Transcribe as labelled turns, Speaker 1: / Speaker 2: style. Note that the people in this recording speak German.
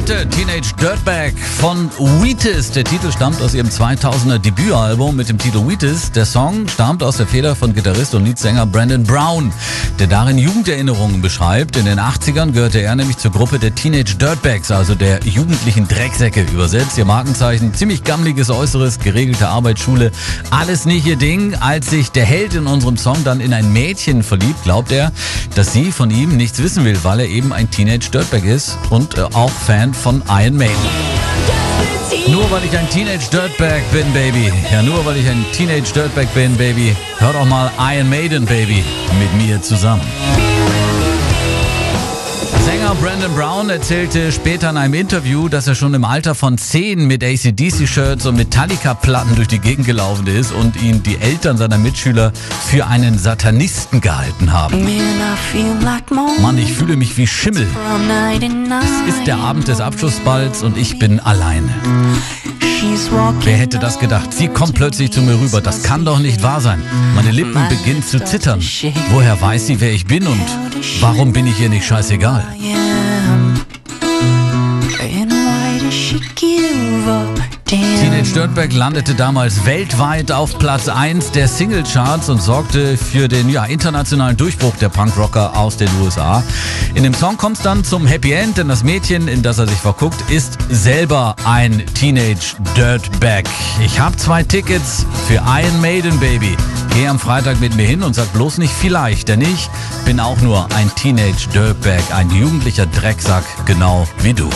Speaker 1: Heute Teenage Dirtbag von Wheatus. Der Titel stammt aus ihrem 2000er Debütalbum mit dem Titel Wheatus. Der Song stammt aus der Feder von Gitarrist und Leadsänger Brandon Brown, der darin Jugenderinnerungen beschreibt. In den 80ern gehörte er nämlich zur Gruppe der Teenage Dirtbags, also der jugendlichen Drecksäcke übersetzt. Ihr Markenzeichen, ziemlich gammliges Äußeres, geregelte Arbeitsschule, alles nicht ihr Ding. Als sich der Held in unserem Song dann in ein Mädchen verliebt, glaubt er, dass sie von ihm nichts wissen will, weil er eben ein Teenage Dirtbag ist und äh, auch Fan von Iron Maiden. Nur weil ich ein Teenage Dirtbag bin, Baby. Ja, nur weil ich ein Teenage Dirtbag bin, Baby. Hör doch mal Iron Maiden, Baby, mit mir zusammen. Sänger Brandon Brown erzählte später in einem Interview, dass er schon im Alter von 10 mit ACDC-Shirts und Metallica-Platten durch die Gegend gelaufen ist und ihn die Eltern seiner Mitschüler für einen Satanisten gehalten haben. Mann, ich fühle mich wie Schimmel. Es ist der Abend des Abschlussballs und ich bin alleine. Wer hätte das gedacht? Sie kommt plötzlich zu mir rüber. Das kann doch nicht wahr sein. Meine Lippen beginnen zu zittern. Woher weiß sie, wer ich bin und warum bin ich ihr nicht scheißegal? Teenage Dirtbag landete damals weltweit auf Platz 1 der Singlecharts und sorgte für den ja, internationalen Durchbruch der Punkrocker aus den USA. In dem Song kommt es dann zum Happy End, denn das Mädchen, in das er sich verguckt, ist selber ein Teenage Dirtbag. Ich habe zwei Tickets für Iron Maiden Baby. Geh am Freitag mit mir hin und sag bloß nicht vielleicht, denn ich bin auch nur ein Teenage Dirtbag, ein jugendlicher Drecksack, genau wie du.